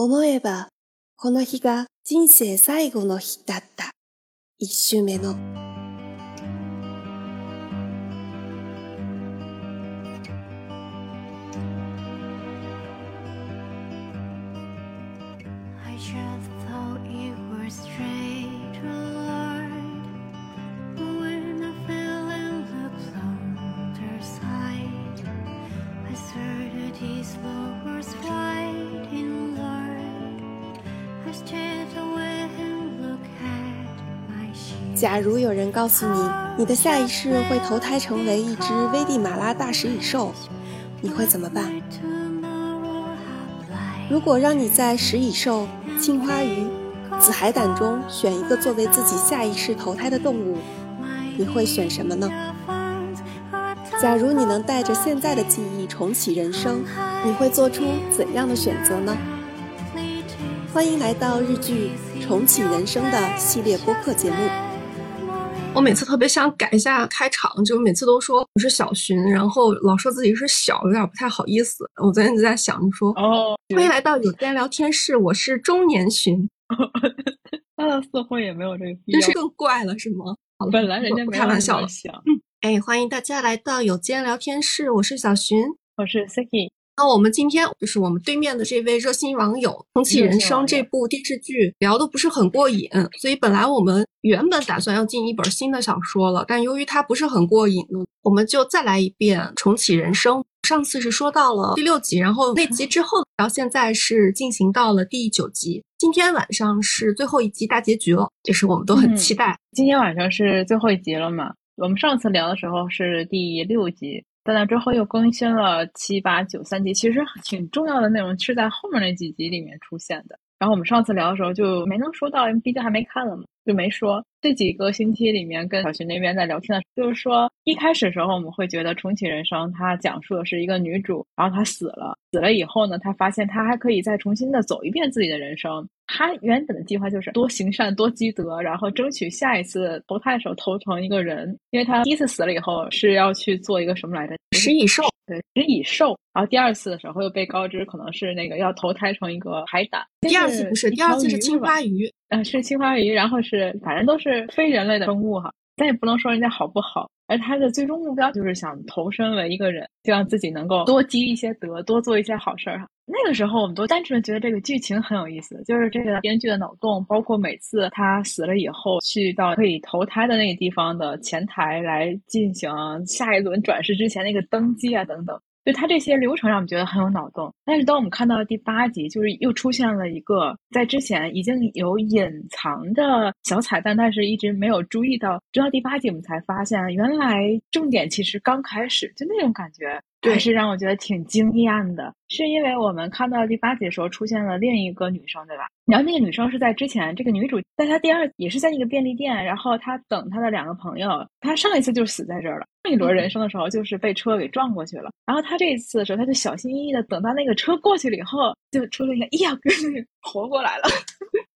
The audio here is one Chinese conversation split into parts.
思えば、この日が人生最後の日だった。一周目の。假如有人告诉你，你的下一世会投胎成为一只危地马拉大食蚁兽，你会怎么办？如果让你在食蚁兽、青花鱼、紫海胆中选一个作为自己下一世投胎的动物，你会选什么呢？假如你能带着现在的记忆重启人生，你会做出怎样的选择呢？欢迎来到日剧《重启人生》的系列播客节目。我每次特别想改一下开场，就每次都说我是小寻，然后老说自己是小，有点不太好意思。我昨天就在想，就说哦，欢迎来到有间聊天室，我是中年寻。那 似乎也没有这个必要，这是更怪了，是吗？本来人家开玩笑了。嗯，哎，欢迎大家来到有间聊天室，我是小寻，我是 Siki。那我们今天就是我们对面的这位热心网友，《重启人生》这部电视剧聊的不是很过瘾，所以本来我们原本打算要进一本新的小说了，但由于它不是很过瘾，我们就再来一遍《重启人生》。上次是说到了第六集，然后那集之后，然后现在是进行到了第九集，今天晚上是最后一集大结局了，就是我们都很期待。今天晚上是最后一集了嘛？我们上次聊的时候是第六集。在那之后又更新了七八九三集，其实挺重要的内容是在后面那几集里面出现的。然后我们上次聊的时候就没能说到，因为毕竟还没看了嘛，就没说。这几个星期里面跟小徐那边在聊天的，就是说一开始时候我们会觉得重启人生，它讲述的是一个女主，然后她死了，死了以后呢，她发现她还可以再重新的走一遍自己的人生。她原本的计划就是多行善多积德，然后争取下一次投胎的时候投成一个人，因为他第一次死了以后是要去做一个什么来着？食蚁兽。对，食蚁兽。然后第二次的时候又被告知可能是那个要投胎成一个海胆。第二次不是，第二次是青花鱼。嗯，是青花鱼，然后是反正都是非人类的生物哈，咱也不能说人家好不好。而他的最终目标就是想投身为一个人，希望自己能够多积一些德，多做一些好事儿哈。那个时候我们都单纯的觉得这个剧情很有意思，就是这个编剧的脑洞，包括每次他死了以后去到可以投胎的那个地方的前台来进行下一轮转世之前那个登记啊等等。就它这些流程让我们觉得很有脑洞，但是当我们看到第八集，就是又出现了一个在之前已经有隐藏的小彩蛋，但是一直没有注意到，直到第八集我们才发现，原来重点其实刚开始，就那种感觉。还是让我觉得挺惊艳的，是因为我们看到第八集的时候出现了另一个女生，对吧？然后那个女生是在之前，这个女主在她第二也是在那个便利店，然后她等她的两个朋友。她上一次就死在这儿了，上一轮人生的时候就是被车给撞过去了。然后她这一次的时候，她就小心翼翼的等到那个车过去了以后，就出了一个，哎呀，活过来了。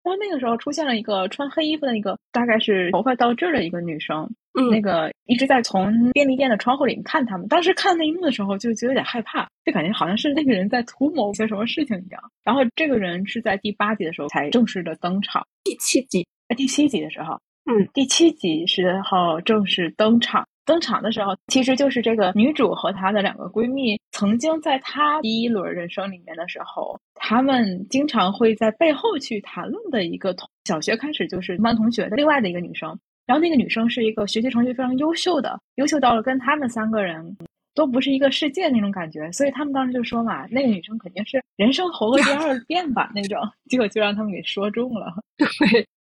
然后那个时候出现了一个穿黑衣服的一个，大概是头发到这儿的一个女生。嗯，那个一直在从便利店的窗户里面看他们。当时看那一幕的时候，就觉得有点害怕，就感觉好像是那个人在图谋些什么事情一样。然后这个人是在第八集的时候才正式的登场。第七集，在第七集的时候，嗯，第七集时候正式登场。登场的时候，其实就是这个女主和她的两个闺蜜，曾经在她第一轮人生里面的时候，她们经常会在背后去谈论的一个同小学开始就是班同学的另外的一个女生。然后那个女生是一个学习成绩非常优秀的，优秀到了跟他们三个人都不是一个世界那种感觉，所以他们当时就说嘛，那个女生肯定是人生活过第 二遍吧那种，结果就让他们给说中了。对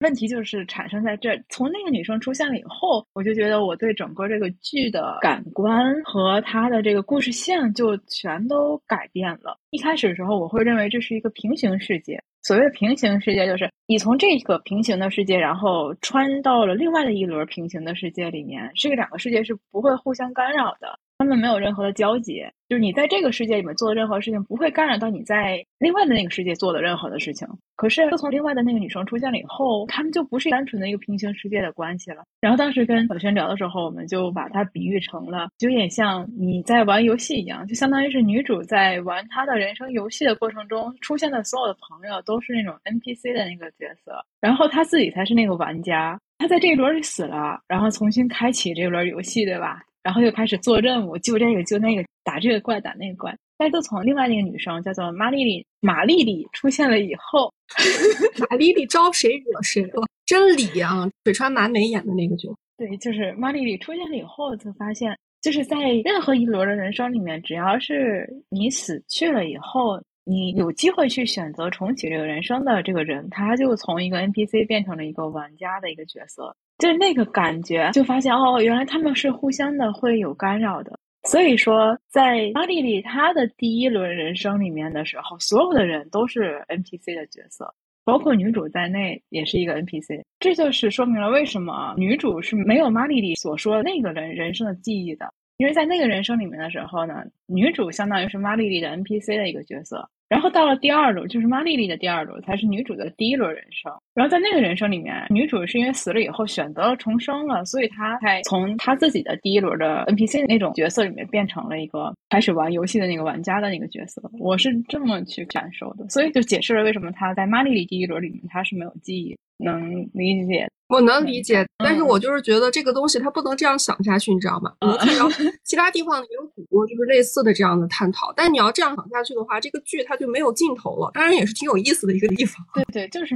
问题就是产生在这，从那个女生出现了以后，我就觉得我对整个这个剧的感官和它的这个故事线就全都改变了。一开始的时候，我会认为这是一个平行世界。所谓的平行世界，就是你从这个平行的世界，然后穿到了另外的一轮平行的世界里面，这个两个世界是不会互相干扰的。他们没有任何的交集，就是你在这个世界里面做的任何事情，不会干扰到你在另外的那个世界做的任何的事情。可是，自从另外的那个女生出现了以后，他们就不是单纯的一个平行世界的关系了。然后当时跟小轩聊的时候，我们就把它比喻成了，就有点像你在玩游戏一样，就相当于是女主在玩她的人生游戏的过程中出现的所有的朋友都是那种 NPC 的那个角色，然后她自己才是那个玩家。她在这一轮里死了，然后重新开启这一轮游戏，对吧？然后又开始做任务，救这个救那个，打这个怪打那个怪。但就从另外那个女生叫做玛丽丽玛丽丽出现了以后，玛丽丽招谁惹谁了？真理啊！水川麻美演的那个角色。对，就是玛丽丽出现了以后，就发现就是在任何一轮的人生里面，只要是你死去了以后，你有机会去选择重启这个人生的这个人，他就从一个 NPC 变成了一个玩家的一个角色。就是那个感觉，就发现哦，原来他们是互相的会有干扰的。所以说，在马丽丽她的第一轮人生里面的时候，所有的人都是 NPC 的角色，包括女主在内也是一个 NPC。这就是说明了为什么女主是没有玛丽丽所说那个人人生的记忆的，因为在那个人生里面的时候呢，女主相当于是玛丽丽的 NPC 的一个角色。然后到了第二轮，就是马丽丽的第二轮，才是女主的第一轮人生。然后在那个人生里面，女主是因为死了以后选择了重生了，所以她才从她自己的第一轮的 NPC 那种角色里面变成了一个开始玩游戏的那个玩家的那个角色。我是这么去感受的，所以就解释了为什么她在马丽丽第一轮里面她是没有记忆，能理解。我能理解，但是我就是觉得这个东西它不能这样想下去，你知道吗？我看到 其他地方也有很多就是类似的这样的探讨，但你要这样想下去的话，这个剧它就没有尽头了。当然也是挺有意思的一个地方。对对，就是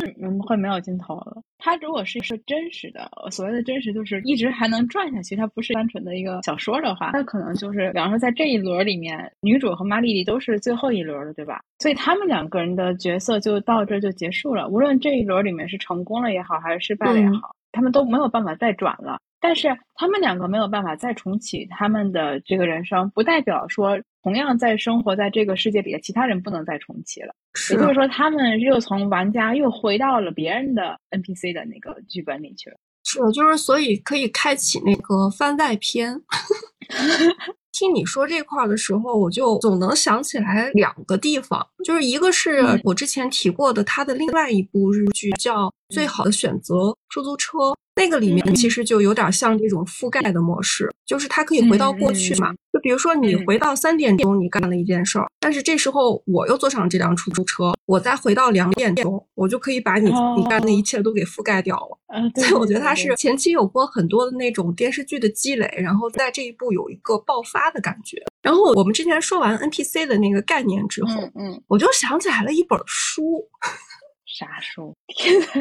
会没有尽头了。它如果是一个真实的，所谓的真实就是一直还能转下去，它不是单纯的一个小说的话，那可能就是比方说在这一轮里面，女主和玛丽丽都是最后一轮了，对吧？所以他们两个人的角色就到这就结束了。无论这一轮里面是成功了也好，还是失败了也好。他们都没有办法再转了，但是他们两个没有办法再重启他们的这个人生，不代表说同样在生活在这个世界里的其他人不能再重启了。也就是说，他们又从玩家又回到了别人的 NPC 的那个剧本里去了。是，就是所以可以开启那个番外篇。听你说这块的时候，我就总能想起来两个地方，就是一个是我之前提过的他的另外一部日剧，叫《最好的选择出租车》。那个里面其实就有点像这种覆盖的模式，就是它可以回到过去嘛。就比如说你回到三点钟，你干了一件事儿，但是这时候我又坐上这辆出租车，我再回到两点钟，我就可以把你你干的一切都给覆盖掉了。所以我觉得它是前期有过很多的那种电视剧的积累，然后在这一步有一个爆发的感觉。然后我们之前说完 NPC 的那个概念之后，嗯，我就想起来了一本书。啥书？天才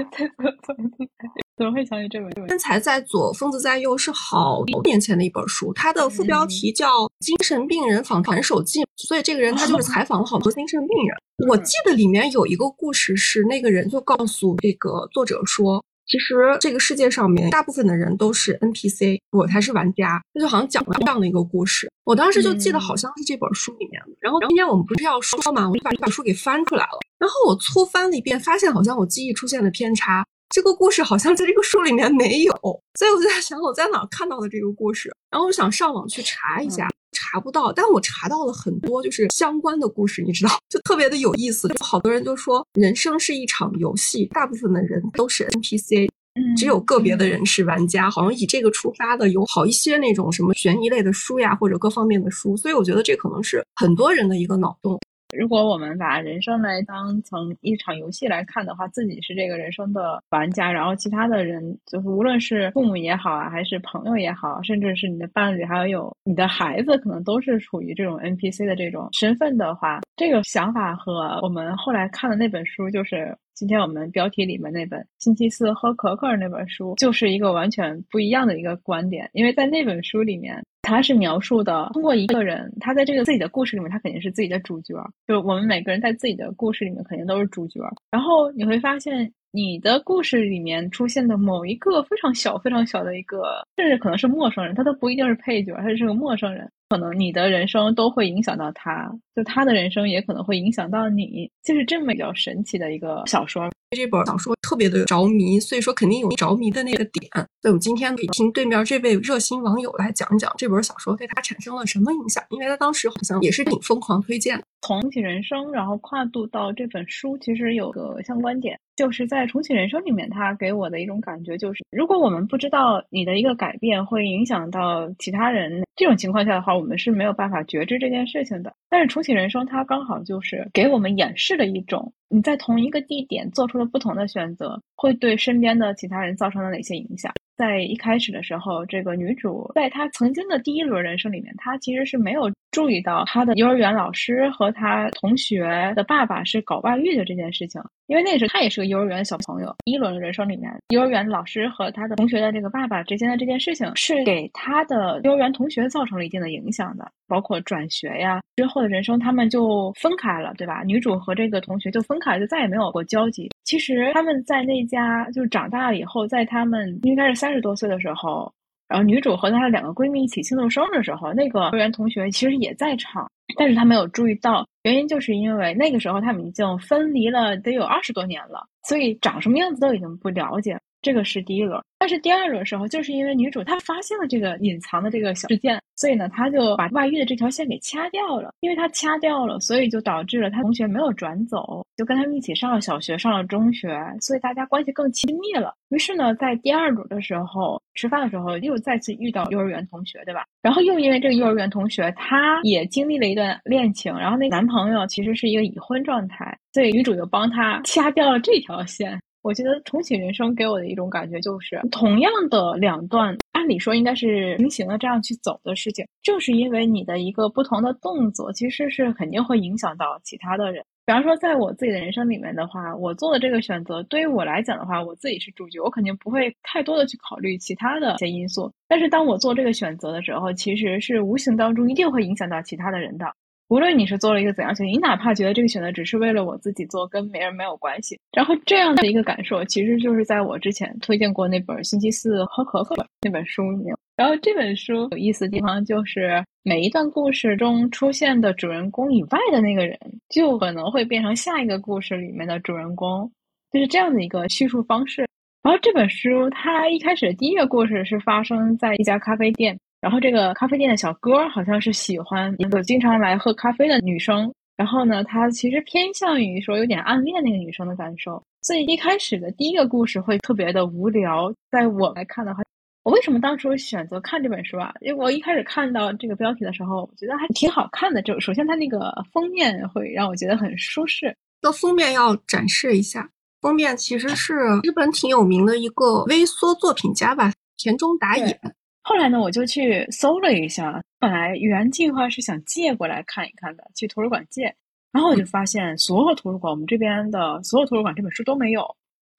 怎么会想起这本？天才在左，疯子在右是好多年前的一本书，它的副标题叫《精神病人访谈手记》，所以这个人他就是采访了好多精神病人。我记得里面有一个故事是，那个人就告诉这个作者说。其实这个世界上面大部分的人都是 NPC，我才是玩家。他就好像讲了这样的一个故事，我当时就记得好像是这本书里面的。然后今天我们不是要说嘛，我就把这本书给翻出来了。然后我粗翻了一遍，发现好像我记忆出现了偏差。这个故事好像在这个书里面没有，所以我就在想我在哪看到的这个故事。然后我想上网去查一下。查不到，但我查到了很多就是相关的故事，你知道，就特别的有意思。就好多人就说，人生是一场游戏，大部分的人都是 NPC，只有个别的人是玩家。好像以这个出发的有好一些那种什么悬疑类的书呀，或者各方面的书。所以我觉得这可能是很多人的一个脑洞。如果我们把人生来当成一场游戏来看的话，自己是这个人生的玩家，然后其他的人就是无论是父母也好啊，还是朋友也好，甚至是你的伴侣，还有你的孩子，可能都是处于这种 NPC 的这种身份的话，这个想法和我们后来看的那本书，就是今天我们标题里面那本《星期四喝可可》那本书，就是一个完全不一样的一个观点，因为在那本书里面。他是描述的，通过一个人，他在这个自己的故事里面，他肯定是自己的主角。就我们每个人在自己的故事里面，肯定都是主角。然后你会发现，你的故事里面出现的某一个非常小、非常小的一个，甚至可能是陌生人，他都不一定是配角，他是个陌生人。可能你的人生都会影响到他，就他的人生也可能会影响到你，就是这么比较神奇的一个小说。这本小说特别的着迷，所以说肯定有着迷的那个点。所以我们今天可以听对面这位热心网友来讲一讲这本小说对他产生了什么影响，因为他当时好像也是挺疯狂推荐。重启人生，然后跨度到这本书，其实有个相关点，就是在重启人生里面，他给我的一种感觉就是，如果我们不知道你的一个改变会影响到其他人，这种情况下的话，我们是没有办法觉知这件事情的。但是重启人生，它刚好就是给我们演示了一种，你在同一个地点做出了不同的选择，会对身边的其他人造成了哪些影响。在一开始的时候，这个女主在她曾经的第一轮人生里面，她其实是没有注意到她的幼儿园老师和她同学的爸爸是搞外遇的这件事情，因为那时候她也是个幼儿园小朋友。一轮人生里面，幼儿园老师和他的同学的这个爸爸之间的这件事情，是给他的幼儿园同学造成了一定的影响的，包括转学呀，之后的人生他们就分开了，对吧？女主和这个同学就分开了，就再也没有过交集。其实他们在那家就是长大了以后，在他们应该是三。三十多岁的时候，然后女主和她的两个闺蜜一起庆祝生日的时候，那个幼儿园同学其实也在场，但是他没有注意到，原因就是因为那个时候他们已经分离了得有二十多年了，所以长什么样子都已经不了解。这个是第一轮，但是第二轮的时候，就是因为女主她发现了这个隐藏的这个小事件，所以呢，她就把外遇的这条线给掐掉了。因为她掐掉了，所以就导致了她同学没有转走，就跟他们一起上了小学，上了中学，所以大家关系更亲密了。于是呢，在第二轮的时候吃饭的时候，又再次遇到幼儿园同学，对吧？然后又因为这个幼儿园同学，他也经历了一段恋情，然后那男朋友其实是一个已婚状态，所以女主就帮他掐掉了这条线。我觉得重启人生给我的一种感觉就是，同样的两段，按理说应该是平行的这样去走的事情，正是因为你的一个不同的动作，其实是肯定会影响到其他的人。比方说，在我自己的人生里面的话，我做的这个选择，对于我来讲的话，我自己是主角，我肯定不会太多的去考虑其他的一些因素。但是当我做这个选择的时候，其实是无形当中一定会影响到其他的人的。无论你是做了一个怎样选择，你哪怕觉得这个选择只是为了我自己做，跟别人没有关系，然后这样的一个感受，其实就是在我之前推荐过那本《星期四喝可可》那本书里面。然后这本书有意思的地方就是，每一段故事中出现的主人公以外的那个人，就可能会变成下一个故事里面的主人公，就是这样的一个叙述方式。然后这本书它一开始第一个故事是发生在一家咖啡店。然后这个咖啡店的小哥好像是喜欢一个经常来喝咖啡的女生，然后呢，他其实偏向于说有点暗恋那个女生的感受，所以一开始的第一个故事会特别的无聊。在我来看的话，我为什么当初选择看这本书啊？因为我一开始看到这个标题的时候，我觉得还挺好看的。就首先它那个封面会让我觉得很舒适。那封面要展示一下，封面其实是日本挺有名的一个微缩作品家吧，田中达也。后来呢，我就去搜了一下，本来原计划是想借过来看一看的，去图书馆借。然后我就发现，所有图书馆，我们这边的所有图书馆这本书都没有，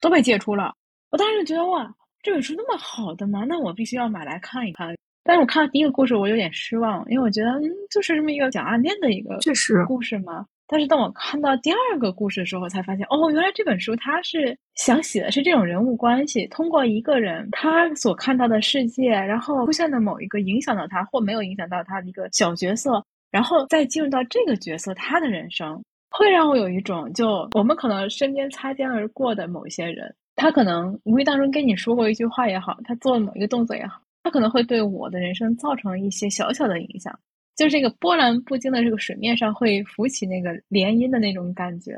都被借出了。我当时就觉得，哇，这本书那么好的吗？那我必须要买来看一看。但是我看到第一个故事，我有点失望，因为我觉得，嗯，就是这么一个讲暗恋的一个确实故事嘛。但是当我看到第二个故事的时候，才发现哦，原来这本书它是想写的是这种人物关系，通过一个人他所看到的世界，然后出现的某一个影响到他或没有影响到他的一个小角色，然后再进入到这个角色他的人生，会让我有一种就我们可能身边擦肩而过的某一些人，他可能无意当中跟你说过一句话也好，他做了某一个动作也好，他可能会对我的人生造成一些小小的影响。就是这个波澜不惊的这个水面上会浮起那个涟漪的那种感觉，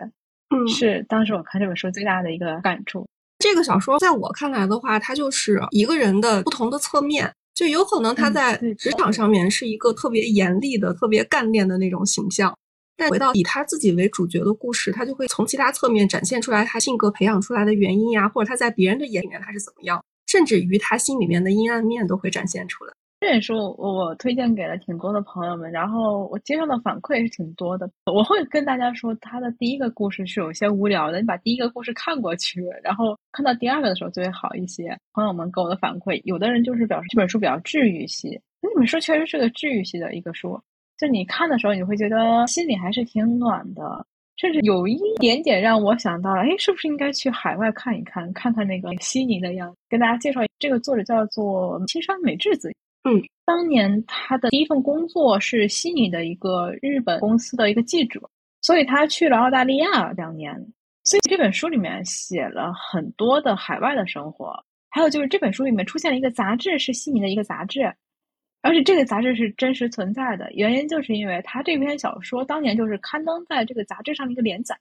嗯，是当时我看这本书最大的一个感触。这个小说在我看来的话，它就是一个人的不同的侧面，就有可能他在职场上面是一个特别严厉的、特别干练的那种形象，但回到以他自己为主角的故事，他就会从其他侧面展现出来他性格培养出来的原因呀，或者他在别人的眼里面他是怎么样，甚至于他心里面的阴暗面都会展现出来。这本书我推荐给了挺多的朋友们，然后我接受的反馈也是挺多的。我会跟大家说，他的第一个故事是有些无聊的，你把第一个故事看过去，然后看到第二个的时候就会好一些。朋友们给我的反馈，有的人就是表示这本书比较治愈系，那本书确实是个治愈系的一个书，就你看的时候你会觉得心里还是挺暖的，甚至有一点点让我想到了，哎，是不是应该去海外看一看，看看那个悉尼的样子？跟大家介绍，这个作者叫做青山美智子。嗯，当年他的第一份工作是悉尼的一个日本公司的一个记者，所以他去了澳大利亚两年。所以这本书里面写了很多的海外的生活，还有就是这本书里面出现了一个杂志，是悉尼的一个杂志，而且这个杂志是真实存在的。原因就是因为他这篇小说当年就是刊登在这个杂志上的一个连载。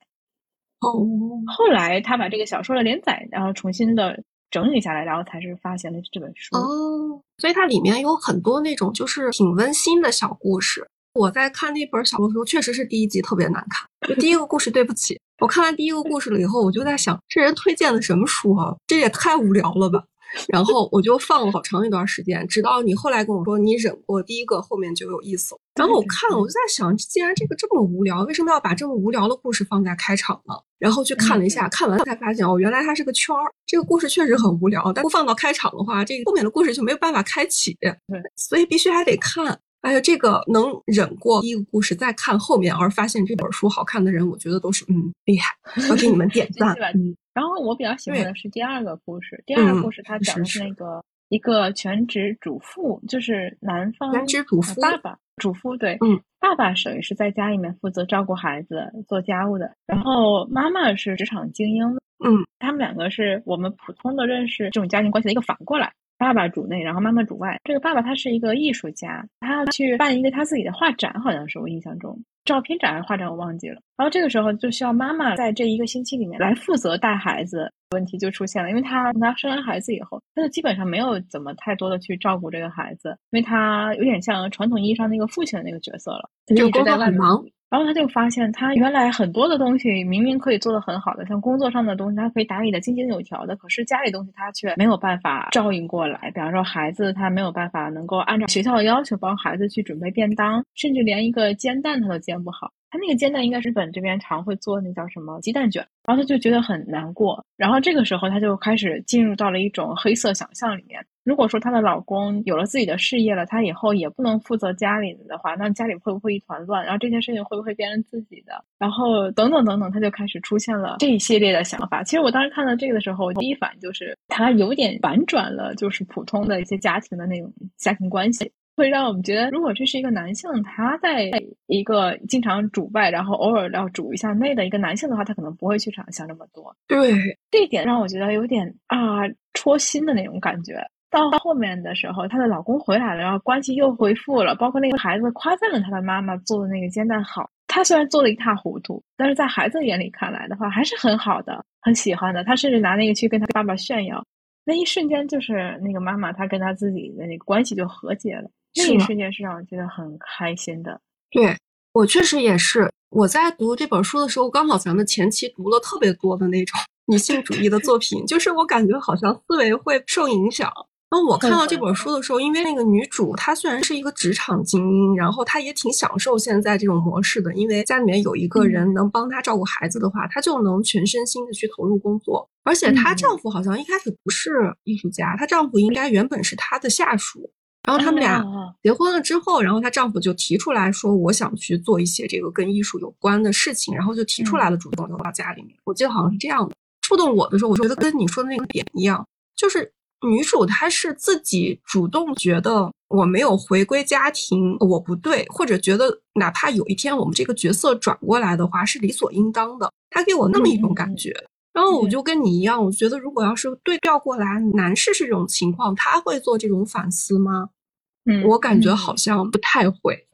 哦，后来他把这个小说的连载，然后重新的。整理下来，然后才是发现了这本书哦。所以它里面有很多那种就是挺温馨的小故事。我在看那本小说的时候，确实是第一集特别难看。就第一个故事，对不起，我看完第一个故事了以后，我就在想，这人推荐的什么书啊？这也太无聊了吧。然后我就放了好长一段时间，直到你后来跟我说你忍过第一个，后面就有意思了。然后我看了，我就在想，既然这个这么无聊，为什么要把这么无聊的故事放在开场呢？然后去看了一下，看完才发现哦，原来它是个圈儿。这个故事确实很无聊，但不放到开场的话，这个后面的故事就没有办法开启。对，所以必须还得看。哎呀，这个能忍过第一个故事再看后面，而发现这本书好看的人，我觉得都是嗯厉害，要给你们点 赞。嗯。然后我比较喜欢的是第二个故事，第二个故事它讲的是那个一个全职主妇，就是男方全职主妇爸爸主妇对，嗯，爸爸属于是在家里面负责照顾孩子、做家务的，然后妈妈是职场精英，嗯，他们两个是我们普通的认识这种家庭关系的一个反过来。爸爸主内，然后妈妈主外。这个爸爸他是一个艺术家，他要去办一个他自己的画展，好像是我印象中，照片展还是画展我忘记了。然后这个时候就需要妈妈在这一个星期里面来负责带孩子，问题就出现了，因为她从她生完孩子以后，她就基本上没有怎么太多的去照顾这个孩子，因为她有点像传统意义上那个父亲的那个角色了，就一直在外面忙。然后他就发现，他原来很多的东西明明可以做得很好的，像工作上的东西，他可以打理的井井有条的，可是家里东西他却没有办法照应过来。比方说，孩子他没有办法能够按照学校的要求帮孩子去准备便当，甚至连一个煎蛋他都煎不好。他那个煎蛋应该是日本这边常会做那叫什么鸡蛋卷，然后他就觉得很难过。然后这个时候他就开始进入到了一种黑色想象里面。如果说她的老公有了自己的事业了，她以后也不能负责家里的话，那家里会不会一团乱？然后这件事情会不会变成自己的？然后等等等等，她就开始出现了这一系列的想法。其实我当时看到这个的时候，第一反应就是她有点反转了，就是普通的一些家庭的那种家庭关系，会让我们觉得，如果这是一个男性，他在一个经常主外，然后偶尔要主一下内的一个男性的话，他可能不会去想想这么多。对，这一点让我觉得有点啊戳心的那种感觉。到后面的时候，她的老公回来了，然后关系又恢复了。包括那个孩子夸赞了她的妈妈做的那个煎蛋好，她虽然做的一塌糊涂，但是在孩子眼里看来的话，还是很好的，很喜欢的。她甚至拿那个去跟她爸爸炫耀，那一瞬间就是那个妈妈她跟她自己的那个关系就和解了。那一瞬间是让我觉得很开心的。对我确实也是，我在读这本书的时候，刚好咱们前期读了特别多的那种 女性主义的作品，就是我感觉好像思维会受影响。然后我看到这本书的时候，因为那个女主她虽然是一个职场精英，然后她也挺享受现在这种模式的，因为家里面有一个人能帮她照顾孩子的话，她就能全身心的去投入工作。而且她丈夫好像一开始不是艺术家，她丈夫应该原本是她的下属。然后他们俩结婚了之后，然后她丈夫就提出来说：“我想去做一些这个跟艺术有关的事情。”然后就提出来了，主动留到家里面。我记得好像是这样的。触动我的时候，我觉得跟你说的那个点一样，就是。女主她是自己主动觉得我没有回归家庭，我不对，或者觉得哪怕有一天我们这个角色转过来的话是理所应当的，她给我那么一种感觉。然后我就跟你一样，我觉得如果要是对调过来，男士是这种情况，他会做这种反思吗？嗯，我感觉好像不太会。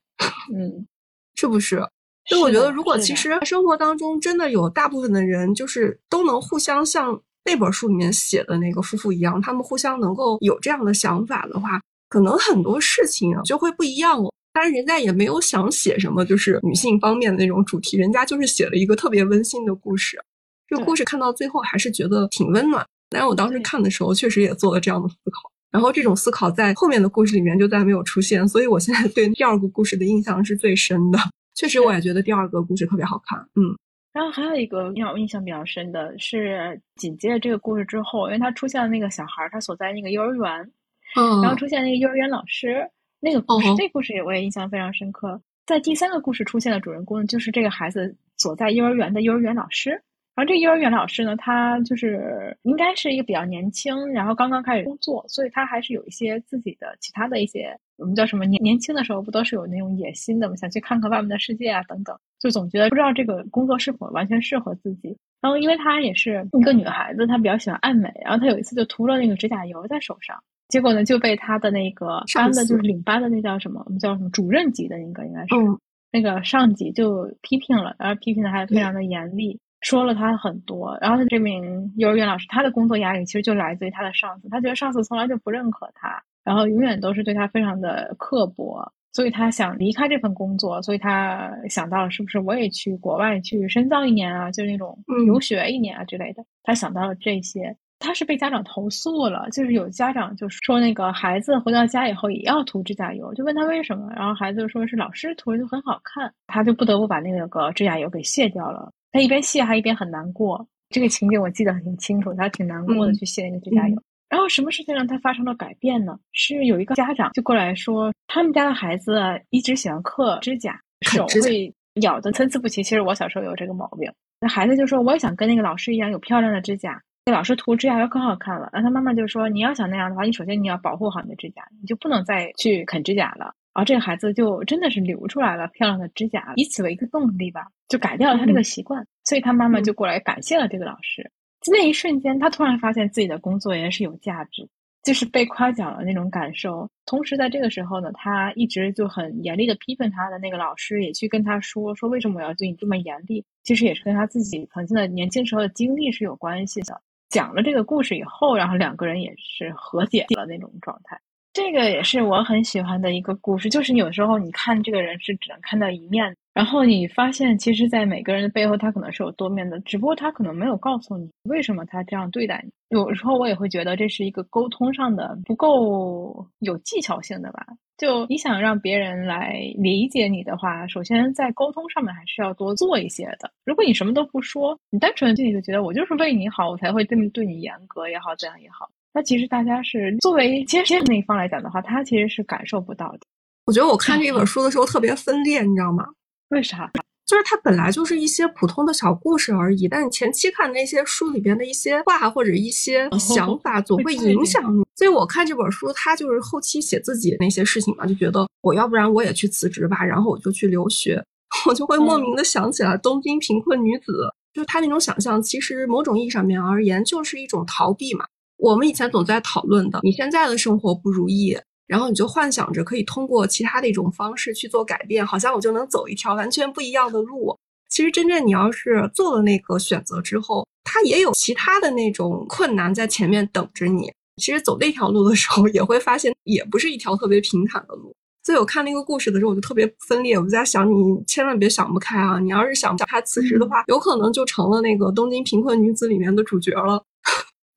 嗯，是不是？所以我觉得，如果其实生活当中真的有大部分的人，就是都能互相像。那本书里面写的那个夫妇一样，他们互相能够有这样的想法的话，可能很多事情啊就会不一样了。当然，人家也没有想写什么就是女性方面的那种主题，人家就是写了一个特别温馨的故事。这个故事看到最后还是觉得挺温暖。但是我当时看的时候，确实也做了这样的思考。然后这种思考在后面的故事里面就再没有出现，所以我现在对第二个故事的印象是最深的。确实，我也觉得第二个故事特别好看。嗯。然后还有一个让我印象比较深的是，紧接着这个故事之后，因为他出现了那个小孩，他所在那个幼儿园，嗯，然后出现那个幼儿园老师，那个故事，这故事也我也印象非常深刻。在第三个故事出现的主人公就是这个孩子所在幼儿园的幼儿园老师，然后这幼儿园老师呢，他就是应该是一个比较年轻，然后刚刚开始工作，所以他还是有一些自己的其他的一些，我们叫什么年年轻的时候不都是有那种野心的嘛？想去看看外面的世界啊等等，就总觉得不知道这个工作是否完全适合自己。然后因为她也是一个女孩子，她比较喜欢爱美，然后她有一次就涂了那个指甲油在手上，结果呢就被她的那个班的就是领班的那叫什么，我们叫什么主任级的那个应该是，那个上级就批评了，然后批评的还非常的严厉。说了他很多，然后他这名幼儿园老师，他的工作压力其实就来自于他的上司，他觉得上司从来就不认可他，然后永远都是对他非常的刻薄，所以他想离开这份工作，所以他想到了是不是我也去国外去深造一年啊，就是那种留学一年啊之类的，他想到了这些，他是被家长投诉了，就是有家长就说那个孩子回到家以后也要涂指甲油，就问他为什么，然后孩子说是老师涂的就很好看，他就不得不把那个指甲油给卸掉了。他一边卸还一边很难过，这个情景我记得很清楚。他挺难过的去卸那个指甲油，然后什么事情让他发生了改变呢？是有一个家长就过来说，他们家的孩子一直喜欢刻指甲，手会咬的参差不齐。其实我小时候有这个毛病。那孩子就说，我也想跟那个老师一样有漂亮的指甲。那老师涂指甲油可好看了。然后他妈妈就说，你要想那样的话，你首先你要保护好你的指甲，你就不能再去啃指甲了。然后这个孩子就真的是留出来了漂亮的指甲，以此为一个动力吧，就改掉了他这个习惯。所以他妈妈就过来感谢了这个老师。那一瞬间，他突然发现自己的工作也是有价值，就是被夸奖了那种感受。同时在这个时候呢，他一直就很严厉的批评他的那个老师，也去跟他说说为什么我要对你这么严厉。其实也是跟他自己曾经的年轻时候的经历是有关系的。讲了这个故事以后，然后两个人也是和解了那种状态。这个也是我很喜欢的一个故事，就是有时候你看这个人是只能看到一面，然后你发现其实，在每个人的背后，他可能是有多面的，只不过他可能没有告诉你为什么他这样对待你。有时候我也会觉得这是一个沟通上的不够有技巧性的吧。就你想让别人来理解你的话，首先在沟通上面还是要多做一些的。如果你什么都不说，你单纯的就觉得我就是为你好，我才会这么对你严格也好，怎样也好。那其实大家是作为接受那一方来讲的话，他其实是感受不到的。我觉得我看这本书的时候特别分裂，你知道吗？为啥？就是它本来就是一些普通的小故事而已，但你前期看那些书里边的一些话或者一些想法，总会影响你。所以我看这本书，他就是后期写自己那些事情嘛，就觉得我要不然我也去辞职吧，然后我就去留学，我就会莫名的想起来东京贫困女子，就是他那种想象，其实某种意义上面而言，就是一种逃避嘛。我们以前总在讨论的，你现在的生活不如意，然后你就幻想着可以通过其他的一种方式去做改变，好像我就能走一条完全不一样的路。其实真正你要是做了那个选择之后，它也有其他的那种困难在前面等着你。其实走那条路的时候，也会发现也不是一条特别平坦的路。所以我看那个故事的时候，我就特别分裂。我就在想，你千万别想不开啊！你要是想不开辞职的话，有可能就成了那个《东京贫困女子》里面的主角了。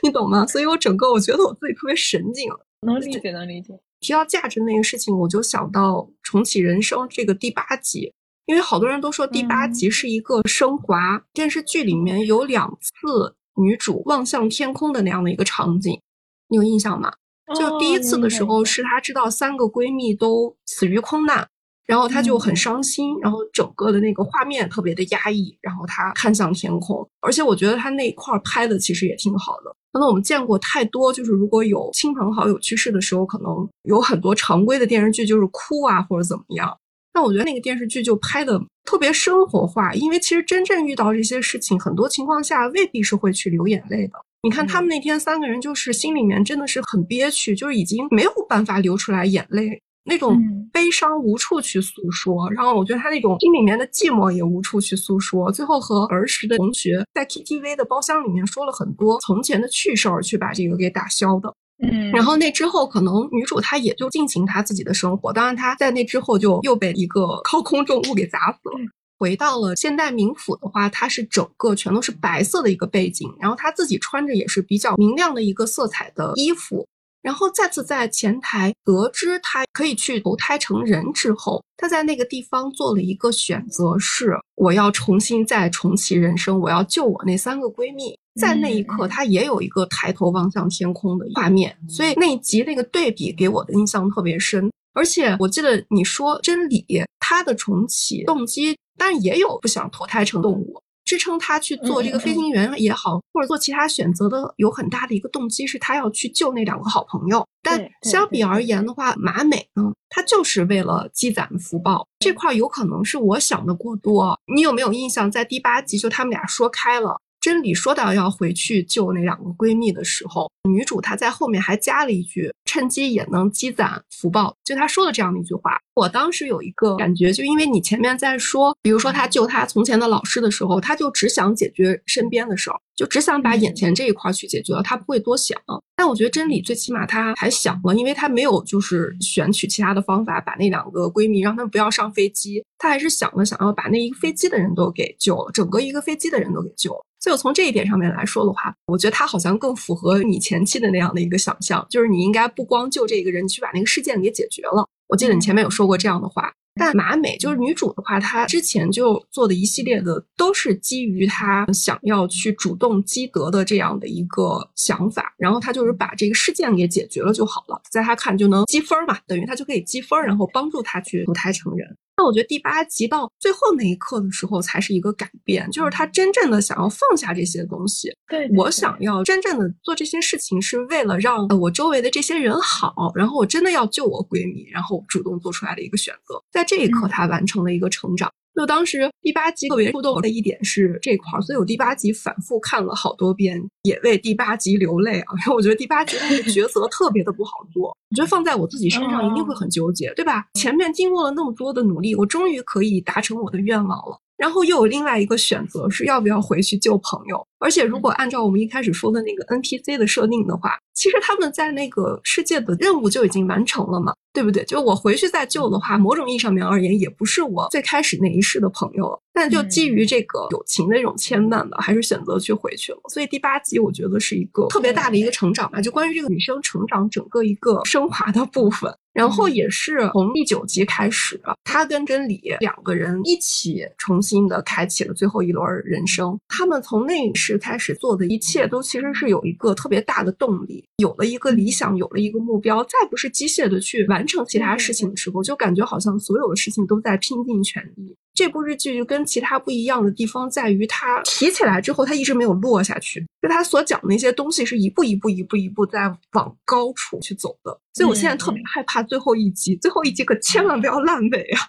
你懂吗？所以我整个我觉得我自己特别神经，能理解，能理解。提到价值那个事情，我就想到《重启人生》这个第八集，因为好多人都说第八集是一个升华。电视剧里面有两次女主望向天空的那样的一个场景，你有印象吗？就第一次的时候，是她知道三个闺蜜都死于空难。然后她就很伤心，然后整个的那个画面特别的压抑，然后她看向天空，而且我觉得她那一块拍的其实也挺好的。可能我们见过太多，就是如果有亲朋好友去世的时候，可能有很多常规的电视剧就是哭啊或者怎么样。但我觉得那个电视剧就拍的特别生活化，因为其实真正遇到这些事情，很多情况下未必是会去流眼泪的。你看他们那天三个人就是心里面真的是很憋屈，就是已经没有办法流出来眼泪。那种悲伤无处去诉说，然后我觉得他那种心里面的寂寞也无处去诉说，最后和儿时的同学在 KTV 的包厢里面说了很多从前的趣事儿，去把这个给打消的。嗯，然后那之后可能女主她也就进行她自己的生活，当然她在那之后就又被一个 高空重物给砸死了。回到了现代冥府的话，它是整个全都是白色的一个背景，然后她自己穿着也是比较明亮的一个色彩的衣服。然后再次在前台得知他可以去投胎成人之后，他在那个地方做了一个选择，是我要重新再重启人生，我要救我那三个闺蜜。在那一刻，他也有一个抬头望向天空的画面，所以那一集那个对比给我的印象特别深。而且我记得你说真理，他的重启动机，但也有不想投胎成动物。支撑他去做这个飞行员也好，或者做其他选择的有很大的一个动机是他要去救那两个好朋友。但相比而言的话，马美呢，他就是为了积攒福报这块，有可能是我想的过多。你有没有印象，在第八集就他们俩说开了？真理说到要回去救那两个闺蜜的时候，女主她在后面还加了一句“趁机也能积攒福报”，就她说的这样的一句话。我当时有一个感觉，就因为你前面在说，比如说她救她从前的老师的时候，她就只想解决身边的事儿，就只想把眼前这一块去解决了，她不会多想。但我觉得真理最起码她还想了，因为她没有就是选取其他的方法把那两个闺蜜让她们不要上飞机，她还是想了想要把那一个飞机的人都给救了，整个一个飞机的人都给救了。所以从这一点上面来说的话，我觉得他好像更符合你前期的那样的一个想象，就是你应该不光救这个人，你去把那个事件给解决了。我记得你前面有说过这样的话。但马美就是女主的话，她之前就做的一系列的都是基于她想要去主动积德的这样的一个想法，然后她就是把这个事件给解决了就好了，在她看就能积分嘛，等于她就可以积分，然后帮助她去投胎成人。那我觉得第八集到最后那一刻的时候，才是一个改变，就是他真正的想要放下这些东西。对我想要真正的做这些事情，是为了让我周围的这些人好，然后我真的要救我闺蜜，然后主动做出来的一个选择。在这一刻，他完成了一个成长。就当时第八集特别触动我的一点是这块儿，所以我第八集反复看了好多遍，也为第八集流泪啊。因为我觉得第八集那个抉择特别的不好做，我觉得放在我自己身上一定会很纠结，对吧？前面经过了那么多的努力，我终于可以达成我的愿望了。然后又有另外一个选择，是要不要回去救朋友。而且如果按照我们一开始说的那个 NPC 的设定的话，其实他们在那个世界的任务就已经完成了嘛，对不对？就我回去再救的话，某种意义上面而言，也不是我最开始那一世的朋友了。但就基于这个友情的这种牵绊吧，还是选择去回去了。所以第八集我觉得是一个特别大的一个成长吧，就关于这个女生成长整个一个升华的部分。然后也是从第九集开始，他跟真理两个人一起重新的开启了最后一轮人生。他们从那一世开始做的一切，都其实是有一个特别大的动力，有了一个理想，有了一个目标，再不是机械的去完成其他事情的时候，就感觉好像所有的事情都在拼尽全力。这部日剧就跟其他不一样的地方在于，它提起来之后，它一直没有落下去。就它所讲的那些东西，是一步一步、一步一步在往高处去走的。所以我现在特别害怕最后一集，最后一集可千万不要烂尾啊！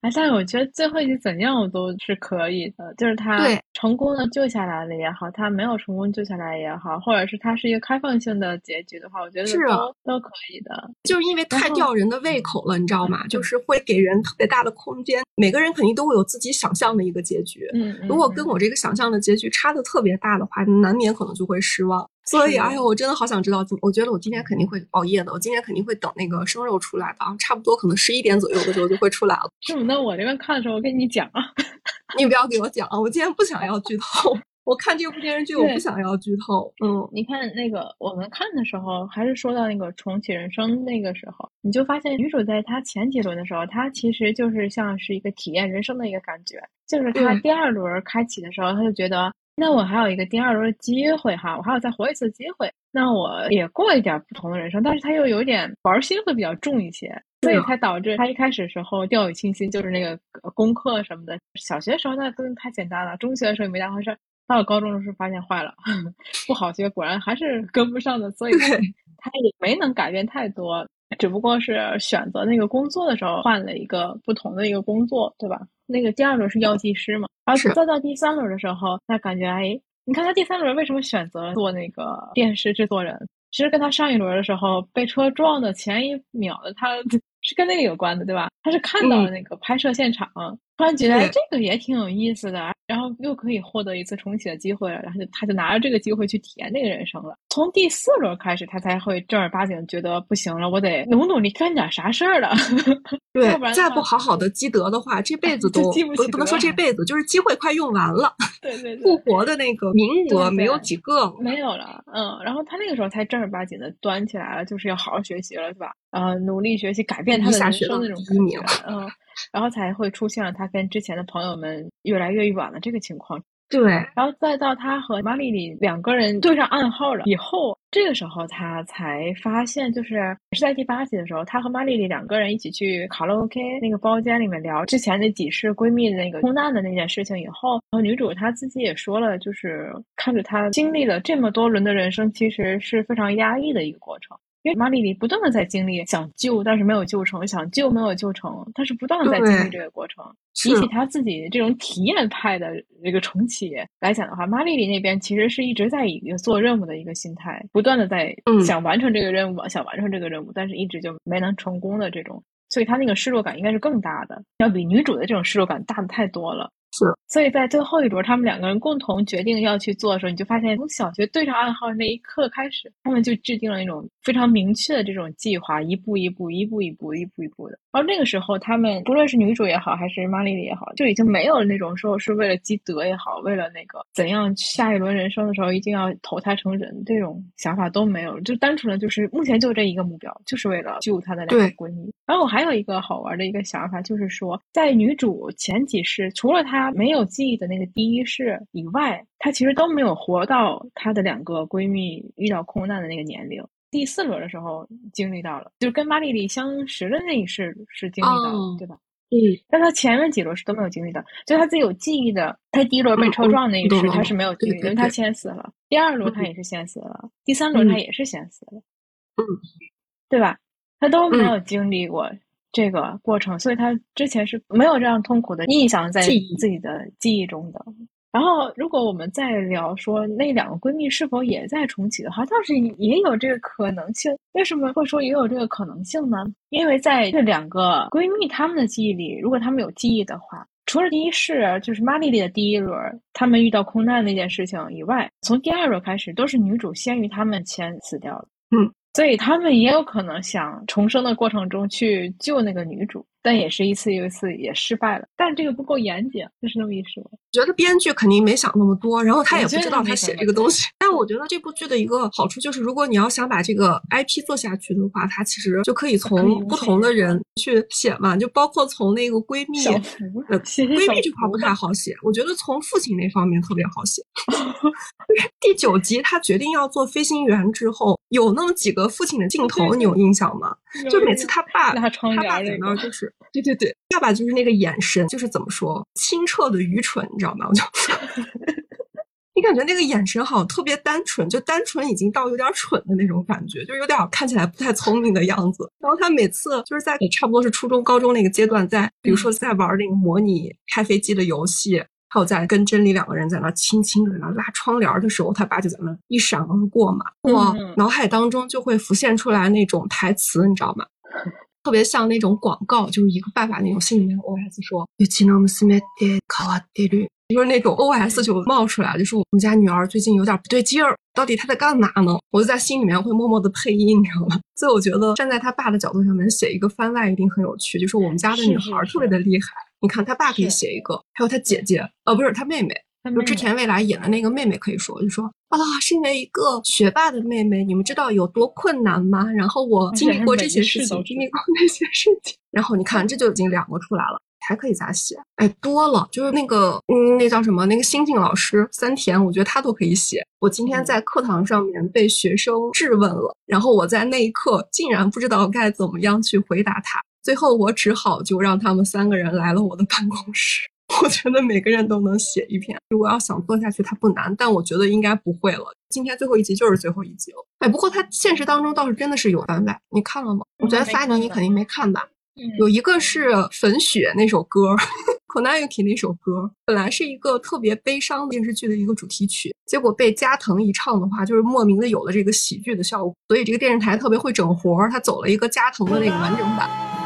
哎，但是我觉得最后一集怎样我都是可以的，就是他成功的救下来了也好，他没有成功救下来也好，或者是他是一个开放性的结局的话，我觉得是都都可以的。就是因为太吊人的胃口了，你知道吗？就是会给人特别大的空间，每个人肯定都会有自己想象的一个结局。嗯，如果跟我这个想象的结局差的特别大的话，难免可能就会失望。所以，哎呦，我真的好想知道，我觉得我今天肯定会熬夜的。我今天肯定会等那个生肉出来的啊，差不多可能十一点左右的时候就会出来了。那我这边看的时候，我跟你讲啊，你不要给我讲啊，我今天不想要剧透。我看这部电视剧，我不想要剧透。嗯，你看那个我们看的时候，还是说到那个重启人生那个时候，你就发现女主在她前几轮的时候，她其实就是像是一个体验人生的一个感觉。就是她第二轮开启的时候，她就觉得。那我还有一个第二轮的机会哈，我还有再活一次机会，那我也过一点不同的人生，但是他又有点玩心会比较重一些，所以才导致他一开始时候掉以轻心，就是那个功课什么的，小学时候那都太简单了，中学的时候也没当回事儿，到了高中的时候发现坏了，不好学，果然还是跟不上的，所以他也没能改变太多，只不过是选择那个工作的时候换了一个不同的一个工作，对吧？那个第二轮是药剂师嘛，然后再到第三轮的时候，那感觉哎，你看他第三轮为什么选择做那个电视制作人？其实跟他上一轮的时候被车撞的前一秒的他 是跟那个有关的，对吧？他是看到了那个拍摄现场。突然觉得这个也挺有意思的，然后又可以获得一次重启的机会了，然后就他就拿着这个机会去体验那个人生了。从第四轮开始，他才会正儿八经觉得不行了，我得努努力干点啥事儿了。对，不然再不好好的积德的话，这辈子 都不不能说这辈子，就是机会快用完了。对对对，复活的那个名额没有几个，没有了。嗯，然后他那个时候才正儿八经的端起来了，就是要好好学习了，是吧？呃，努力学习，改变他的人生那种感觉。嗯。然后才会出现了他跟之前的朋友们越来越远的这个情况。对，然后再到他和马丽丽两个人对上暗号了以后，这个时候他才发现，就是是在第八集的时候，他和马丽丽两个人一起去卡拉 OK 那个包间里面聊之前那几世闺蜜的那个空难的那件事情以后，然后女主她自己也说了，就是看着她经历了这么多轮的人生，其实是非常压抑的一个过程。因为马丽丽不断的在经历想救，但是没有救成；想救没有救成，她是不断的在经历这个过程。比起她自己这种体验派的这个重启来讲的话，马丽丽那边其实是一直在一个做任务的一个心态，不断的在想完成这个任务，想完成这个任务，但是一直就没能成功的这种，所以她那个失落感应该是更大的，要比女主的这种失落感大的太多了。是，所以在最后一轮，他们两个人共同决定要去做的时候，你就发现从小学对上暗号那一刻开始，他们就制定了那种非常明确的这种计划，一步一步，一步一步，一步一步的。而那个时候，他们不论是女主也好，还是玛丽丽也好，就已经没有那种说是为了积德也好，为了那个怎样下一轮人生的时候一定要投胎成人这种想法都没有，就单纯的就是目前就这一个目标，就是为了救她的两个闺蜜。然后我还有一个好玩的一个想法，就是说在女主前几世，除了她。没有记忆的那个第一世以外，她其实都没有活到她的两个闺蜜遇到空难的那个年龄。第四轮的时候经历到了，就是跟玛丽丽相识的那一世是经历到了，对吧？嗯。但她前面几轮是都没有经历到，就她自己有记忆的，她第一轮被车撞那一世她是没有经历，因为她先死了。第二轮她也是先死了，第三轮她也是先死了，嗯，对吧？她都没有经历过。这个过程，所以他之前是没有这样痛苦的印象在自己的记忆中的。然后，如果我们再聊说那两个闺蜜是否也在重启的话，倒是也有这个可能性。为什么会说也有这个可能性呢？因为在这两个闺蜜她们的记忆里，如果她们有记忆的话，除了第一世就是玛丽丽的第一轮，她们遇到空难那件事情以外，从第二轮开始都是女主先于她们先死掉的。嗯。所以他们也有可能想重生的过程中去救那个女主。但也是一次又一次也失败了，但这个不够严谨，就是那么一说。觉得编剧肯定没想那么多，然后他也不知道他写这个东西。但我觉得这部剧的一个好处就是，如果你要想把这个 IP 做下去的话，它其实就可以从不同的人去写嘛，就包括从那个闺蜜，闺蜜这块不太好写，我觉得从父亲那方面特别好写。第九集他决定要做飞行员之后，有那么几个父亲的镜头，你有印象吗？就每次他爸，他爸在那就是。对对对，爸爸就是那个眼神，就是怎么说，清澈的愚蠢，你知道吗？我就，你感觉那个眼神好像特别单纯，就单纯已经到有点蠢的那种感觉，就有点看起来不太聪明的样子。然后他每次就是在差不多是初中、高中那个阶段，在比如说在玩那个模拟开飞机的游戏，还有在跟真理两个人在那轻轻的在那拉窗帘的时候，他爸就在那一闪而过嘛，我脑海当中就会浮现出来那种台词，你知道吗？特别像那种广告，就是一个爸爸那种心里面 OS 说，就是那种 OS 就冒出来，就是我们家女儿最近有点不对劲儿，到底她在干嘛呢？我就在心里面会默默的配音，你知道吗？所以我觉得站在他爸的角度上面写一个番外一定很有趣，就是我们家的女孩特别的厉害，你看他爸可以写一个，还有他姐姐，呃，不是他妹妹。就之前未来演的那个妹妹可以说，就说啊，身为一个学霸的妹妹，你们知道有多困难吗？然后我经历过这些事情，经历过那些事情，然后你看这就已经两个出来了，还可以咋写？哎，多了，就是那个嗯，那叫什么？那个星星老师三田，我觉得他都可以写。我今天在课堂上面被学生质问了，然后我在那一刻竟然不知道该怎么样去回答他，最后我只好就让他们三个人来了我的办公室。我觉得每个人都能写一篇，如果要想做下去，它不难，但我觉得应该不会了。今天最后一集就是最后一集了，哎，不过它现实当中倒是真的是有番外，你看了吗？我觉得发你你肯定没看吧。有一个是粉雪那首歌，Konayuki 那首歌，本来是一个特别悲伤电视剧的一个主题曲，结果被加藤一唱的话，就是莫名的有了这个喜剧的效果，所以这个电视台特别会整活儿，他走了一个加藤的那个完整版。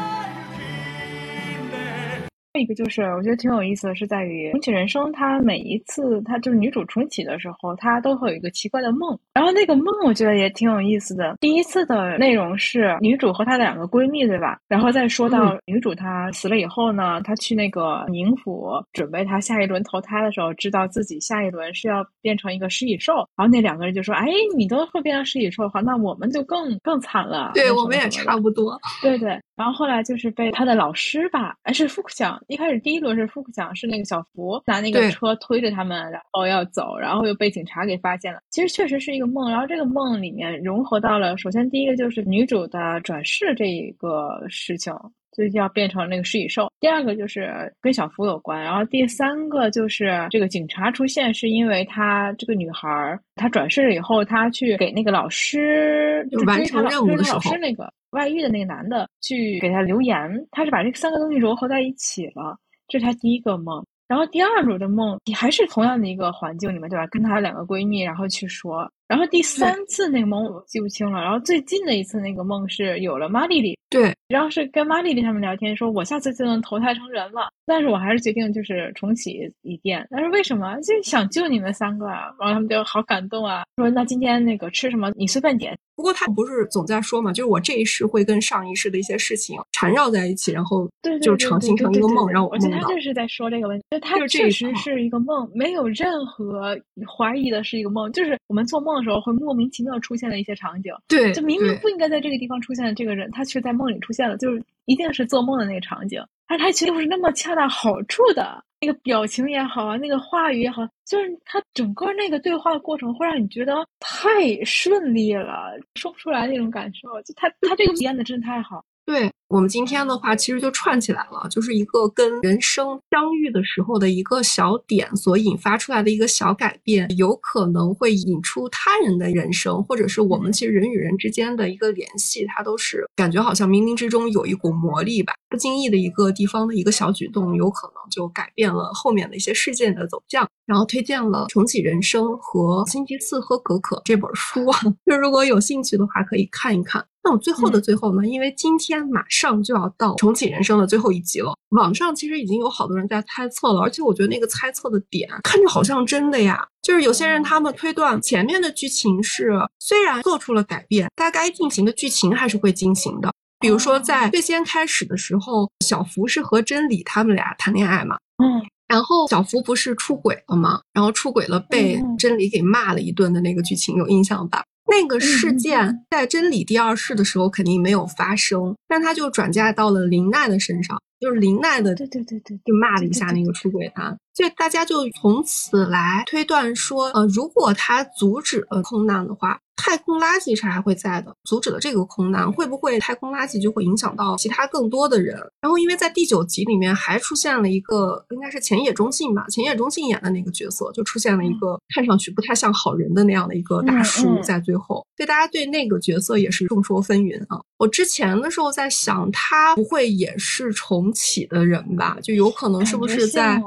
一个就是我觉得挺有意思的是在于重启人生，它每一次它就是女主重启的时候，她都会有一个奇怪的梦，然后那个梦我觉得也挺有意思的。第一次的内容是女主和她的两个闺蜜，对吧？然后再说到女主她死了以后呢，她去那个冥府准备她下一轮投胎的时候，知道自己下一轮是要变成一个食蚁兽，然后那两个人就说：“哎，你都会变成食蚁兽的话，那我们就更更惨了。”对，我们也差不多。对对，然后后来就是被他的老师吧，哎，是福克奖。一开始第一轮是福克奖，是那个小福拿那个车推着他们，然后要走，然后又被警察给发现了。其实确实是一个梦，然后这个梦里面融合到了，首先第一个就是女主的转世这一个事情。就要变成那个食蚁兽。第二个就是跟小福有关，然后第三个就是这个警察出现，是因为他这个女孩她转世了以后，她去给那个老师就完成任务的时候，老师那个外遇的那个男的去给他留言，他是把这三个东西融合在一起了，这是他第一个梦。然后第二轮的梦，你还是同样的一个环境里面，对吧？跟她两个闺蜜，然后去说。然后第三次那个梦我记不清了。然后最近的一次那个梦是有了马丽丽，对，然后是跟马丽丽他们聊天，说我下次就能投胎成人了。但是我还是决定就是重启一遍。但是为什么？就想救你们三个啊！然后他们就好感动啊，说那今天那个吃什么？你随便点。不过他不是总在说嘛，就是我这一世会跟上一世的一些事情缠绕在一起，然后就成形成一个梦，让我梦到。我觉得他就是在说这个问题，他确实是一个梦，没有任何怀疑的是一个梦。就是我们做梦的时候会莫名其妙出现的一些场景，对，就明明不应该在这个地方出现的这个人，他却在梦里出现了，就是一定是做梦的那个场景。但是他其实不是那么恰到好处的，那个表情也好啊，那个话语也好，就是他整个那个对话过程会让你觉得太顺利了，说不出来那种感受。就他他这个演的真的太好。对我们今天的话，其实就串起来了，就是一个跟人生相遇的时候的一个小点所引发出来的一个小改变，有可能会引出他人的人生，或者是我们其实人与人之间的一个联系，它都是感觉好像冥冥之中有一股魔力吧，不经意的一个地方的一个小举动，有可能就改变了后面的一些事件的走向。然后推荐了《重启人生》和《星期四喝可可》这本书，就如果有兴趣的话，可以看一看。那我最后的最后呢？因为今天马上就要到《重启人生》的最后一集了，网上其实已经有好多人在猜测了，而且我觉得那个猜测的点看着好像真的呀。就是有些人他们推断前面的剧情是虽然做出了改变，但该进行的剧情还是会进行的。比如说在最先开始的时候，小福是和真理他们俩谈恋爱嘛，嗯，然后小福不是出轨了吗？然后出轨了被真理给骂了一顿的那个剧情有印象吧？那个事件在真理第二世的时候肯定没有发生，但他就转嫁到了林奈的身上，就是林奈的，对对对对，就骂了一下那个出轨他，所以大家就从此来推断说，呃，如果他阻止了空难的话。太空垃圾是还会在的，阻止了这个空难，会不会太空垃圾就会影响到其他更多的人？然后，因为在第九集里面还出现了一个，应该是前野中信吧，前野中信演的那个角色，就出现了一个看上去不太像好人的那样的一个大叔在最后，所以大家对那个角色也是众说纷纭啊。我之前的时候在想，他不会也是重启的人吧？就有可能是不是在，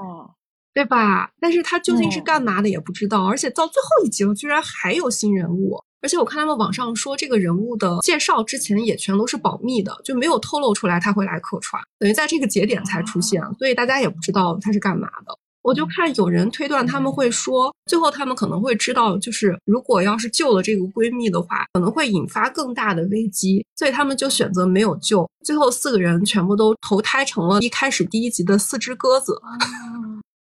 对吧？但是他究竟是干嘛的也不知道，而且到最后一集了，居然还有新人物。而且我看他们网上说，这个人物的介绍之前也全都是保密的，就没有透露出来他会来客串，等于在这个节点才出现，所以大家也不知道他是干嘛的。我就看有人推断他们会说，最后他们可能会知道，就是如果要是救了这个闺蜜的话，可能会引发更大的危机，所以他们就选择没有救。最后四个人全部都投胎成了一开始第一集的四只鸽子。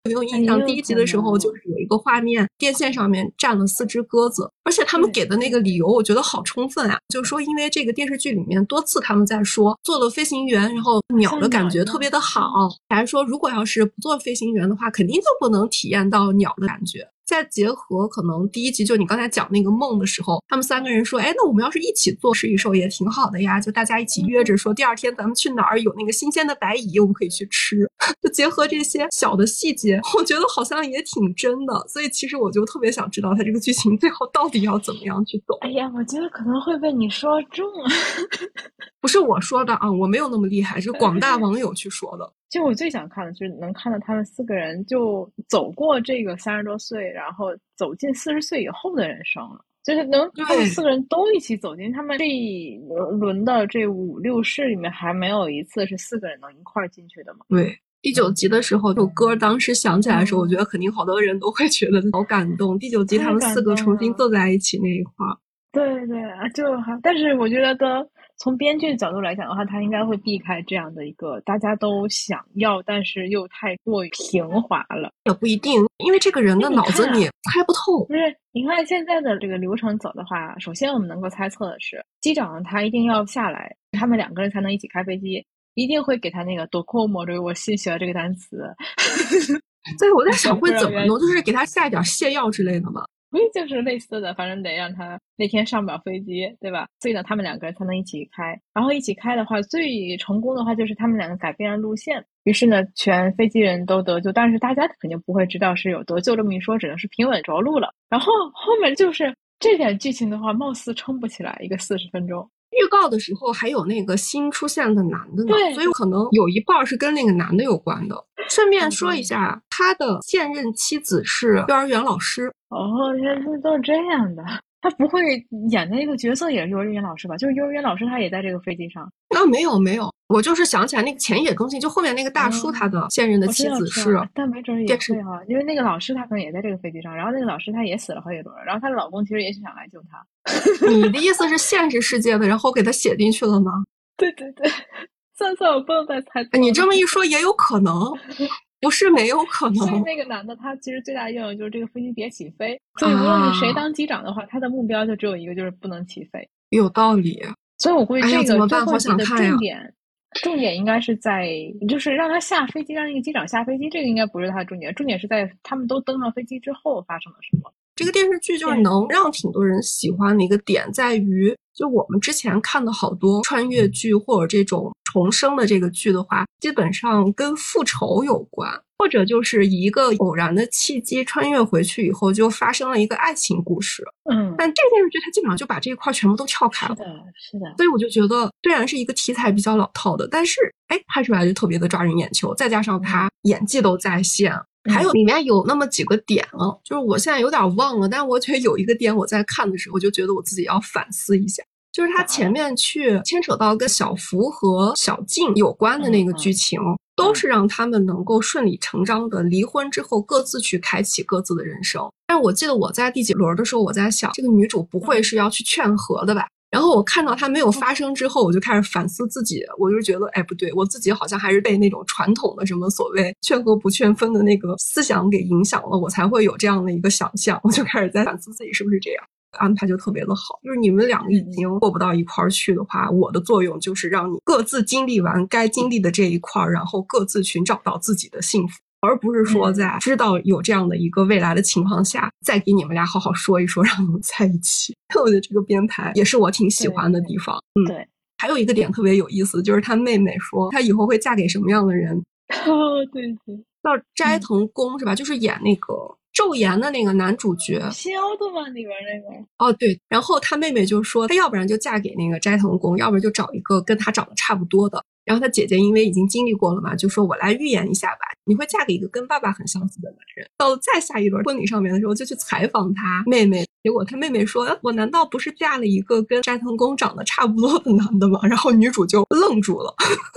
没有印象，第一集的时候就是有一个画面，电线上面站了四只鸽子，而且他们给的那个理由我觉得好充分啊，就是说因为这个电视剧里面多次他们在说做了飞行员，然后鸟的感觉特别的好，还说如果要是不做飞行员的话，肯定就不能体验到鸟的感觉。再结合可能第一集就你刚才讲那个梦的时候，他们三个人说，哎，那我们要是一起做食蚁兽也挺好的呀，就大家一起约着说，第二天咱们去哪儿有那个新鲜的白蚁，我们可以去吃。就结合这些小的细节，我觉得好像也挺真的。所以其实我就特别想知道他这个剧情最后到底要怎么样去走。哎呀，我觉得可能会被你说中，不是我说的啊，我没有那么厉害，是广大网友去说的。就我最想看的就是能看到他们四个人就走过这个三十多岁，然后走进四十岁以后的人生了，就是能他们四个人都一起走进他们这一轮的这五六世里面，还没有一次是四个人能一块儿进去的嘛？对，第九集的时候，这首歌当时想起来的时候，我觉得肯定好多人都会觉得好感动。第九集他们四个重新坐在一起那一块儿。对对啊，就还，但是我觉得从编剧角度来讲的话，他应该会避开这样的一个大家都想要，但是又太过于平滑了。也不一定，因为这个人的脑子你猜不透。不是，你看现在的这个流程走的话，首先我们能够猜测的是，机长他一定要下来，他们两个人才能一起开飞机，一定会给他那个 docomo 这个我新学的这个单词。对，我在想 会怎么弄，就是给他下一点泻药之类的吗？就是类似的，反正得让他那天上不了飞机，对吧？所以呢，他们两个人才能一起开。然后一起开的话，最成功的话就是他们两个改变了路线。于是呢，全飞机人都得救，但是大家肯定不会知道是有得救这么一说，只能是平稳着陆了。然后后面就是这点剧情的话，貌似撑不起来一个四十分钟。预告的时候还有那个新出现的男的呢，所以可能有一半是跟那个男的有关的。顺便说一下，他的现任妻子是幼儿园老师。哦，原来都是这样的。他不会演的那个角色也是幼儿园老师吧？就是幼儿园老师，他也在这个飞机上。啊，没有没有，我就是想起来那个前野更新，就后面那个大叔他的现任的妻子是，但没准也会哈，因为那个老师他可能也在这个飞机上，然后那个老师他也死了好几轮，然后她的老公其实也是想来救她。你的意思是现实世界的，然后给他写进去了吗？对对对，算算我不能再猜。你这么一说也有可能。不是没有可能。所以那个男的，他其实最大的愿望就是这个飞机别起飞。所以无论是谁当机长的话，他的目标就只有一个，就是不能起飞。有道理。所以我估计这个怎么办？好想看重点，重点应该是在，就是让他下飞机，让那个机长下飞机。这个应该不是他的重点，重点是在他们都登上飞机之后发生了什么。这个电视剧就是能让挺多人喜欢的一个点，在于就我们之前看的好多穿越剧或者这种重生的这个剧的话，基本上跟复仇有关，或者就是以一个偶然的契机穿越回去以后，就发生了一个爱情故事。嗯，但这个电视剧它基本上就把这一块全部都跳开了。是的，是的。所以我就觉得，虽然是一个题材比较老套的，但是哎，拍出来就特别的抓人眼球，再加上他演技都在线。还有里面有那么几个点啊，就是我现在有点忘了，但我觉得有一个点我在看的时候，我就觉得我自己要反思一下，就是他前面去牵扯到跟小福和小静有关的那个剧情，都是让他们能够顺理成章的离婚之后各自去开启各自的人生。但我记得我在第几轮的时候，我在想，这个女主不会是要去劝和的吧？然后我看到它没有发生之后，我就开始反思自己。我就觉得，哎，不对，我自己好像还是被那种传统的什么所谓劝和不劝分的那个思想给影响了，我才会有这样的一个想象。我就开始在反思自己是不是这样。安排就特别的好，就是你们两个已经过不到一块儿去的话，我的作用就是让你各自经历完该经历的这一块儿，然后各自寻找到自己的幸福。而不是说在知道有这样的一个未来的情况下，再给你们俩好好说一说，让你们在一起。我觉得这个编排也是我挺喜欢的地方。嗯，对。还有一个点特别有意思，就是他妹妹说她以后会嫁给什么样的人？哦，对对，叫斋藤工是吧？就是演那个昼颜的那个男主角。新奥特曼？里边那个？哦，对。然后他妹妹就说，她要不然就嫁给那个斋藤工，要不然就找一个跟他长得差不多的。然后他姐姐因为已经经历过了嘛，就说我来预言一下吧，你会嫁给一个跟爸爸很相似的男人。到了再下一轮婚礼上面的时候，就去采访他妹妹，结果他妹妹说：“我难道不是嫁了一个跟斋藤工长得差不多的男的吗？”然后女主就愣住了，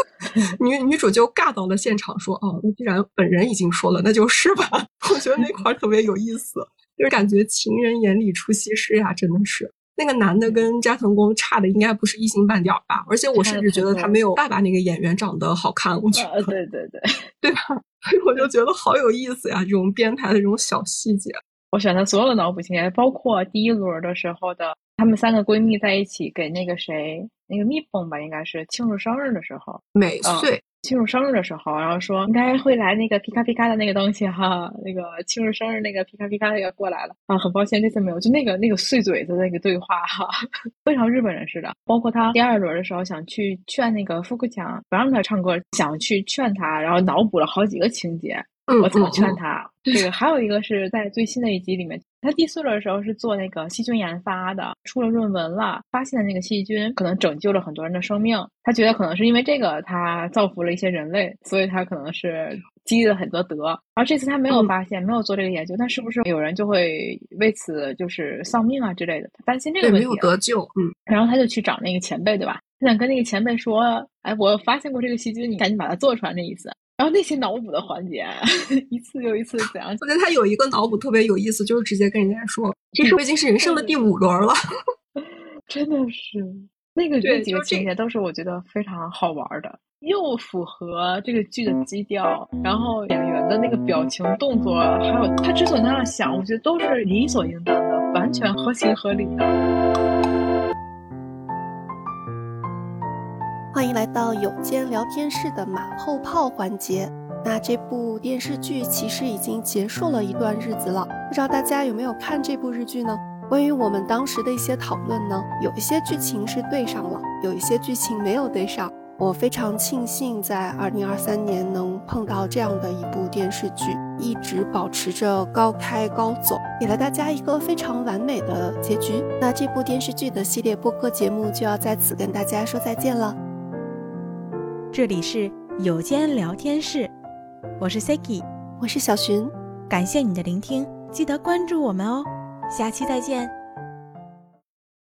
女女主就尬到了现场说：“哦，那既然本人已经说了，那就是吧。”我觉得那块特别有意思，就是感觉情人眼里出西施呀，真的是。那个男的跟斋藤工差的应该不是一星半点吧？而且我甚至觉得他没有爸爸那个演员长得好看。我觉得，对对对，对 吧？所以我就觉得好有意思呀，这种编排的这种小细节。我选的所有的脑补情节，包括第一轮的时候的，她们三个闺蜜在一起给那个谁，那个蜜蜂吧，应该是庆祝生日的时候，每岁。庆祝生日的时候，然后说应该会来那个皮卡皮卡的那个东西哈，那个庆祝生日那个皮卡皮卡的要过来了啊，很抱歉这次没有，就那个那个碎嘴子那个对话哈，非常日本人似的。包括他第二轮的时候想去劝那个富克强不让他唱歌，想去劝他，然后脑补了好几个情节，我怎么劝他？这个还有一个是在最新的一集里面。他第四轮的时候是做那个细菌研发的，出了论文了，发现那个细菌可能拯救了很多人的生命。他觉得可能是因为这个，他造福了一些人类，所以他可能是积了很多德。而这次他没有发现，没有做这个研究，那是不是有人就会为此就是丧命啊之类的？他担心这个问题，没有得救。嗯，然后他就去找那个前辈，对吧？他想跟那个前辈说：“哎，我发现过这个细菌，你赶紧把它做出来。”那意思。然后那些脑补的环节，一次又一次怎样？我觉得他有一个脑补特别有意思，就是直接跟人家说：“其实我已经是人生的第五轮了。”真的是那个那几个情节都是我觉得非常好玩的，又符合这个剧的基调，然后演员的那个表情、动作，还有他之所以那样想，我觉得都是理所应当的，完全合情合理的。欢迎来到有间聊天室的马后炮环节。那这部电视剧其实已经结束了一段日子了，不知道大家有没有看这部日剧呢？关于我们当时的一些讨论呢，有一些剧情是对上了，有一些剧情没有对上。我非常庆幸在二零二三年能碰到这样的一部电视剧，一直保持着高开高走，给了大家一个非常完美的结局。那这部电视剧的系列播客节目就要在此跟大家说再见了。这里是有间聊天室，我是 Siki，我是小寻，感谢你的聆听，记得关注我们哦，下期再见。